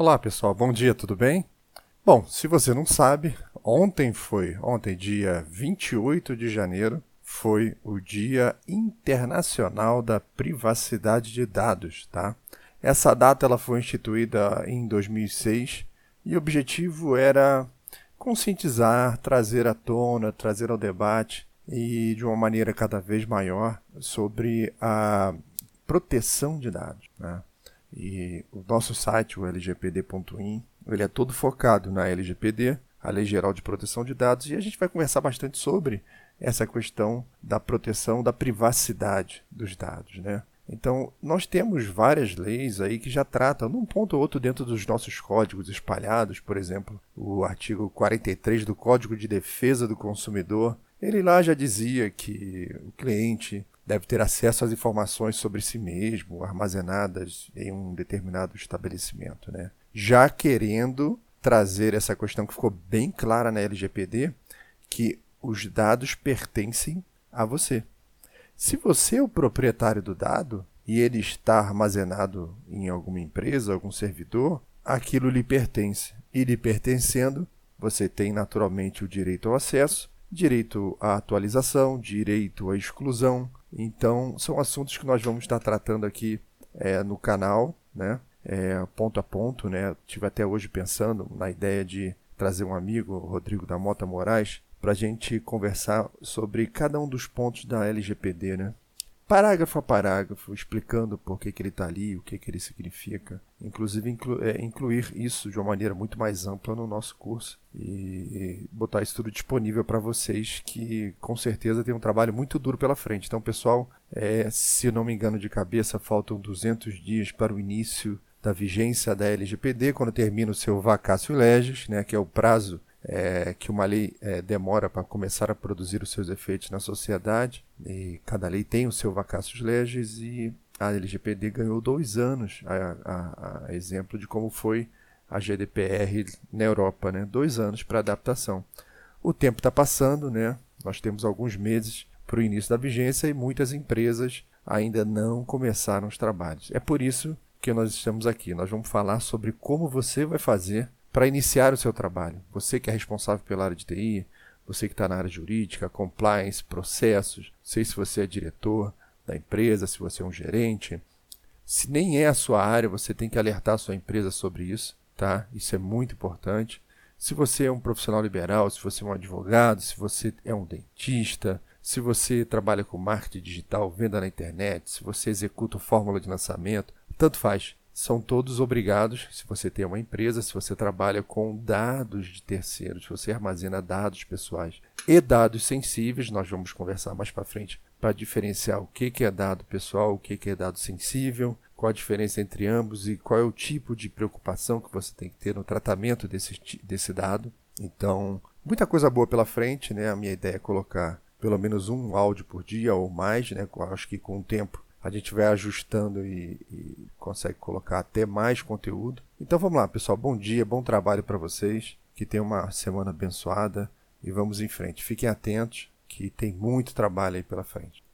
Olá pessoal, bom dia, tudo bem? Bom, se você não sabe, ontem foi, ontem, dia 28 de janeiro, foi o Dia Internacional da Privacidade de Dados, tá? Essa data ela foi instituída em 2006 e o objetivo era conscientizar, trazer à tona, trazer ao debate e de uma maneira cada vez maior sobre a proteção de dados. Né? E o nosso site, o lgpd.in, ele é todo focado na LGPD, a Lei Geral de Proteção de Dados, e a gente vai conversar bastante sobre essa questão da proteção da privacidade dos dados, né? Então, nós temos várias leis aí que já tratam, num ponto ou outro dentro dos nossos códigos espalhados, por exemplo, o artigo 43 do Código de Defesa do Consumidor, ele lá já dizia que o cliente deve ter acesso às informações sobre si mesmo, armazenadas em um determinado estabelecimento. Né? Já querendo trazer essa questão que ficou bem clara na LGPD, que os dados pertencem a você. Se você é o proprietário do dado e ele está armazenado em alguma empresa, algum servidor, aquilo lhe pertence. E lhe pertencendo, você tem naturalmente o direito ao acesso, direito à atualização, direito à exclusão, então, são assuntos que nós vamos estar tratando aqui é, no canal, né? É, ponto a ponto, né? Tive até hoje pensando na ideia de trazer um amigo, Rodrigo da Mota Moraes, para a gente conversar sobre cada um dos pontos da LGPD, né? Parágrafo a parágrafo, explicando por que, que ele está ali, o que, que ele significa. Inclusive, inclu é, incluir isso de uma maneira muito mais ampla no nosso curso e, e botar isso tudo disponível para vocês, que com certeza tem um trabalho muito duro pela frente. Então, pessoal, é, se não me engano de cabeça, faltam 200 dias para o início da vigência da LGPD, quando termina o seu vacácio legis, né, que é o prazo é, que uma lei é, demora para começar a produzir os seus efeitos na sociedade, e cada lei tem o seu vacácio legis, e a LGPD ganhou dois anos, a, a, a exemplo de como foi a GDPR na Europa, né? dois anos para adaptação. O tempo está passando, né? nós temos alguns meses para o início da vigência e muitas empresas ainda não começaram os trabalhos. É por isso que nós estamos aqui. Nós vamos falar sobre como você vai fazer para iniciar o seu trabalho. Você que é responsável pela área de TI, você que está na área jurídica, compliance, processos, sei se você é diretor da empresa, se você é um gerente. Se nem é a sua área, você tem que alertar a sua empresa sobre isso, tá? Isso é muito importante. Se você é um profissional liberal, se você é um advogado, se você é um dentista, se você trabalha com marketing digital, venda na internet, se você executa fórmula de lançamento, tanto faz são todos obrigados, se você tem uma empresa, se você trabalha com dados de terceiros, se você armazena dados pessoais e dados sensíveis, nós vamos conversar mais para frente para diferenciar o que, que é dado pessoal, o que, que é dado sensível, qual a diferença entre ambos e qual é o tipo de preocupação que você tem que ter no tratamento desse, desse dado. Então, muita coisa boa pela frente, né? A minha ideia é colocar pelo menos um áudio por dia ou mais, né? Eu acho que com o tempo a gente vai ajustando e, e, consegue colocar até mais conteúdo. Então vamos lá, pessoal. Bom dia, bom trabalho para vocês. Que tenham uma semana abençoada e vamos em frente. Fiquem atentos que tem muito trabalho aí pela frente.